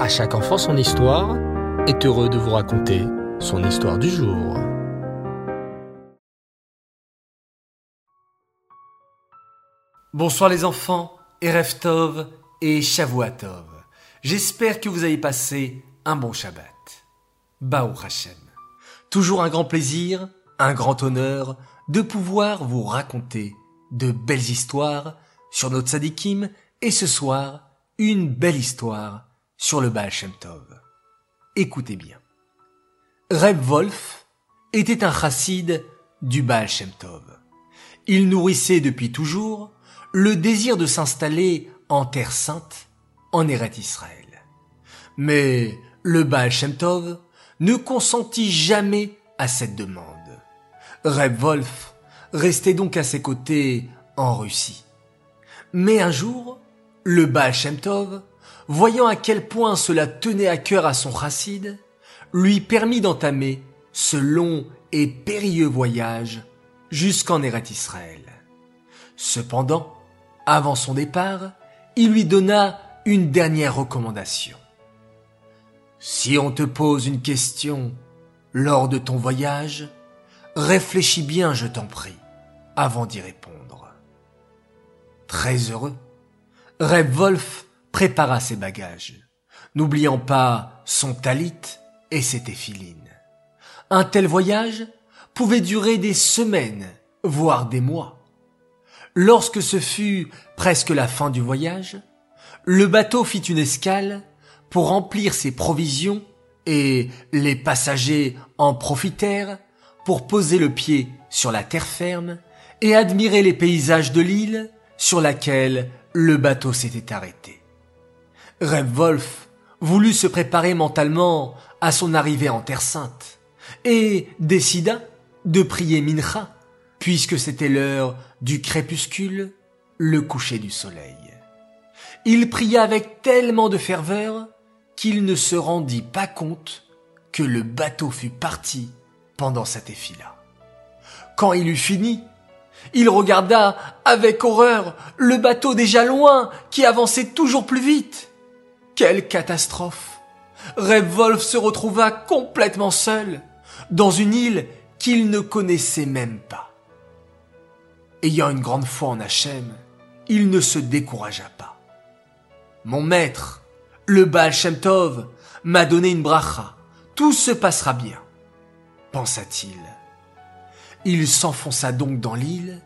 À chaque enfant son histoire est heureux de vous raconter son histoire du jour. Bonsoir les enfants, Erev Tov et Shavuatov. J'espère que vous avez passé un bon Shabbat. Baou Hashem. Toujours un grand plaisir, un grand honneur de pouvoir vous raconter de belles histoires sur notre tzadikim et ce soir, une belle histoire sur le Baal Shem Tov. Écoutez bien. Reb Wolf était un chassid du Baal Shem Tov. Il nourrissait depuis toujours le désir de s'installer en terre sainte, en Eret Israël. Mais le Baal Shem Tov ne consentit jamais à cette demande. Reb Wolf restait donc à ses côtés en Russie. Mais un jour, le Baal Shem Tov, voyant à quel point cela tenait à cœur à son chassid, lui permit d'entamer ce long et périlleux voyage jusqu'en Eret Israël. Cependant, avant son départ, il lui donna une dernière recommandation. Si on te pose une question lors de ton voyage, réfléchis bien, je t'en prie, avant d'y répondre. Très heureux, Reb Wolf prépara ses bagages, n'oubliant pas son talit et ses téphilines. Un tel voyage pouvait durer des semaines, voire des mois. Lorsque ce fut presque la fin du voyage, le bateau fit une escale pour remplir ses provisions et les passagers en profitèrent pour poser le pied sur la terre ferme et admirer les paysages de l'île sur laquelle le bateau s'était arrêté. Reb Wolf voulut se préparer mentalement à son arrivée en Terre Sainte et décida de prier Mincha puisque c'était l'heure du crépuscule, le coucher du soleil. Il pria avec tellement de ferveur qu'il ne se rendit pas compte que le bateau fut parti pendant cet effila. Quand il eut fini, il regarda avec horreur le bateau déjà loin qui avançait toujours plus vite. Quelle catastrophe Reb Wolf se retrouva complètement seul dans une île qu'il ne connaissait même pas. Ayant une grande foi en Hachem, il ne se découragea pas. Mon maître, le Baal Shem Tov, m'a donné une bracha. Tout se passera bien, pensa-t-il. Il s'enfonça donc dans l'île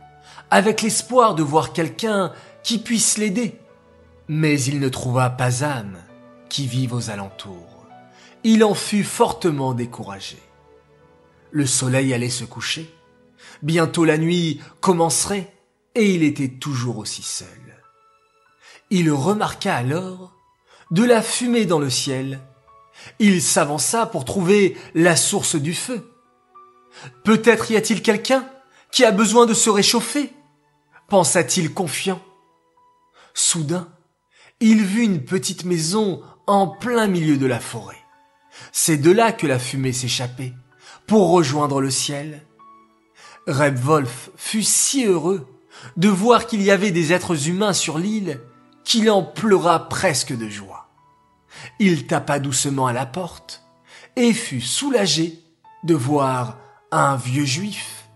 avec l'espoir de voir quelqu'un qui puisse l'aider. Mais il ne trouva pas âme qui vive aux alentours. Il en fut fortement découragé. Le soleil allait se coucher. Bientôt la nuit commencerait et il était toujours aussi seul. Il remarqua alors de la fumée dans le ciel. Il s'avança pour trouver la source du feu. Peut-être y a-t-il quelqu'un qui a besoin de se réchauffer pensa-t-il confiant. Soudain, il vit une petite maison en plein milieu de la forêt. C'est de là que la fumée s'échappait, pour rejoindre le ciel. Reb Wolf fut si heureux de voir qu'il y avait des êtres humains sur l'île qu'il en pleura presque de joie. Il tapa doucement à la porte et fut soulagé de voir un vieux juif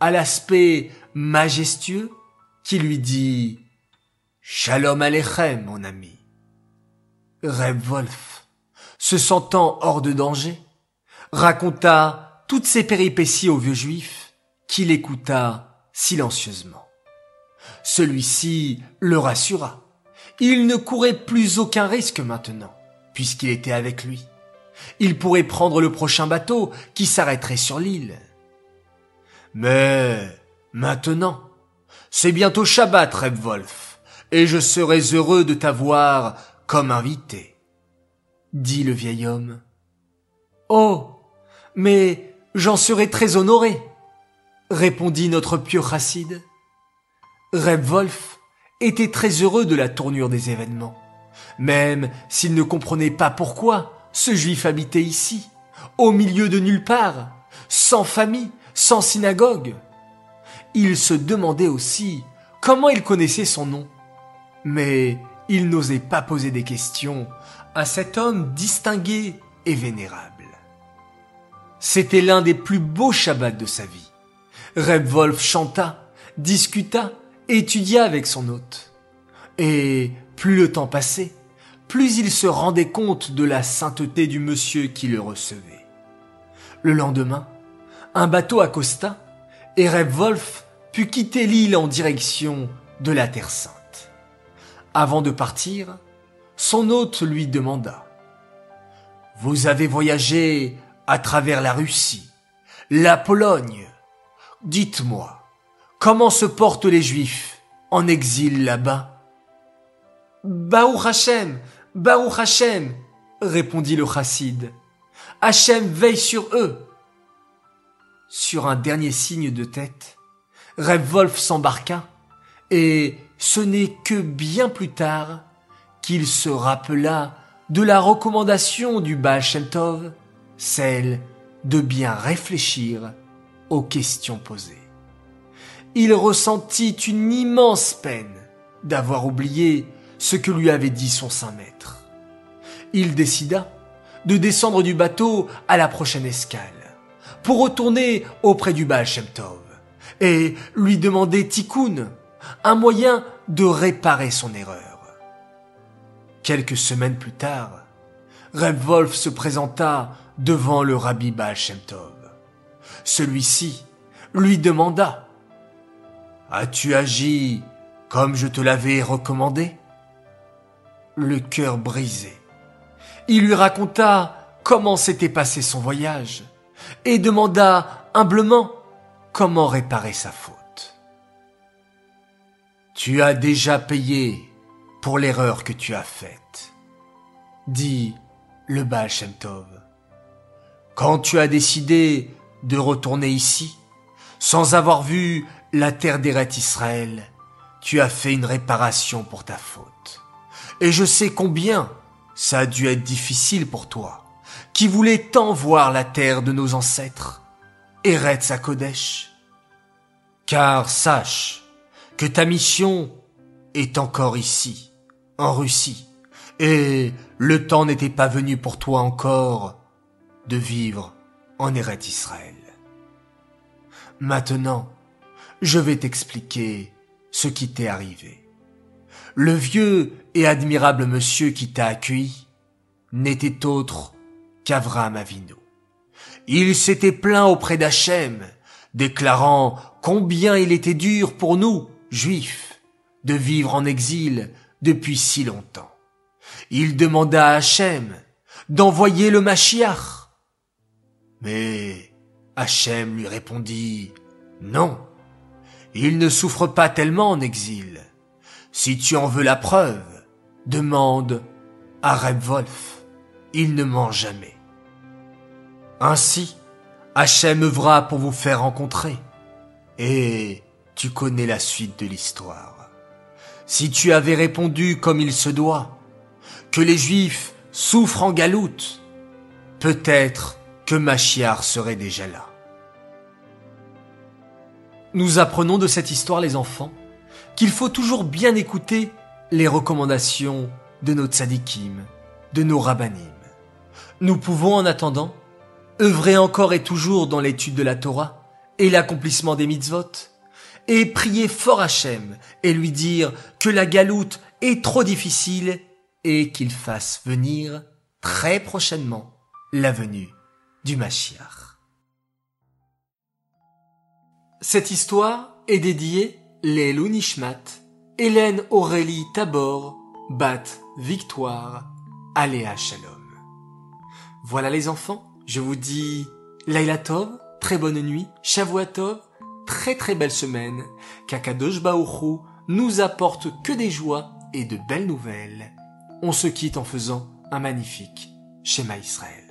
à l'aspect majestueux qui lui dit Shalom Aleichem, mon ami. Reb Wolf, se sentant hors de danger, raconta toutes ses péripéties au vieux juif, qui l'écouta silencieusement. Celui-ci le rassura. Il ne courait plus aucun risque maintenant, puisqu'il était avec lui. Il pourrait prendre le prochain bateau qui s'arrêterait sur l'île. Mais maintenant, c'est bientôt Shabbat, Reb Wolf, et je serai heureux de t'avoir comme invité. Dit le vieil homme. Oh, mais j'en serai très honoré, répondit notre pieux chassid. Reb Wolf était très heureux de la tournure des événements, même s'il ne comprenait pas pourquoi ce juif habitait ici, au milieu de nulle part, sans famille, sans synagogue. Il se demandait aussi comment il connaissait son nom. Mais il n'osait pas poser des questions à cet homme distingué et vénérable. C'était l'un des plus beaux Shabbats de sa vie. Reb Wolf chanta, discuta, étudia avec son hôte. Et plus le temps passait, plus il se rendait compte de la sainteté du monsieur qui le recevait. Le lendemain, un bateau accosta et Reb Wolf put quitter l'île en direction de la Terre Sainte. Avant de partir, son hôte lui demanda Vous avez voyagé à travers la Russie, la Pologne. Dites-moi, comment se portent les Juifs en exil là-bas Baruch Hashem, Baruch Hashem, répondit le chassid. Hachem veille sur eux. Sur un dernier signe de tête, Reb Wolf s'embarqua, et ce n'est que bien plus tard qu'il se rappela de la recommandation du Baal celle de bien réfléchir aux questions posées. Il ressentit une immense peine d'avoir oublié ce que lui avait dit son saint maître. Il décida de descendre du bateau à la prochaine escale, pour retourner auprès du Baal et lui demander tikkun, un moyen de réparer son erreur. Quelques semaines plus tard, Reb Wolf se présenta devant le rabbi Baal Tov. Celui-ci lui demanda As-tu agi comme je te l'avais recommandé? Le cœur brisé, il lui raconta comment s'était passé son voyage et demanda humblement comment réparer sa faute. Tu as déjà payé pour l'erreur que tu as faite, dit le Baal Shem Tov. Quand tu as décidé de retourner ici, sans avoir vu la terre d'Eret Israël, tu as fait une réparation pour ta faute. Et je sais combien ça a dû être difficile pour toi, qui voulais tant voir la terre de nos ancêtres, Eretz Kodesh. Car sache que ta mission est encore ici, en Russie, et le temps n'était pas venu pour toi encore de vivre en Eretz Israël. Maintenant, je vais t'expliquer ce qui t'est arrivé. Le vieux et admirable monsieur qui t'a accueilli n'était autre qu'Avram Avinu. Il s'était plaint auprès d'Hachem, déclarant combien il était dur pour nous, juifs, de vivre en exil depuis si longtemps. Il demanda à Hachem d'envoyer le Mashiach. Mais Hachem lui répondit non, il ne souffre pas tellement en exil. Si tu en veux la preuve, demande à Reb Wolf. Il ne ment jamais. Ainsi, Hachem œuvra pour vous faire rencontrer. Et tu connais la suite de l'histoire. Si tu avais répondu comme il se doit, que les Juifs souffrent en galoute, peut-être que Machiar serait déjà là. Nous apprenons de cette histoire, les enfants, qu'il faut toujours bien écouter les recommandations de nos tzadikim, de nos rabbanim. Nous pouvons en attendant œuvrer encore et toujours dans l'étude de la Torah et l'accomplissement des mitzvot, et prier fort Hachem et lui dire que la galoute est trop difficile et qu'il fasse venir très prochainement la venue du Mashiach. Cette histoire est dédiée Lelou Nishmat, Hélène Aurélie Tabor, Bat Victoire, Aléa Shalom. Voilà les enfants, je vous dis Laila Tov, très bonne nuit, Shavuatov, très très belle semaine, Kakadosh Baoru nous apporte que des joies et de belles nouvelles. On se quitte en faisant un magnifique schéma Israël.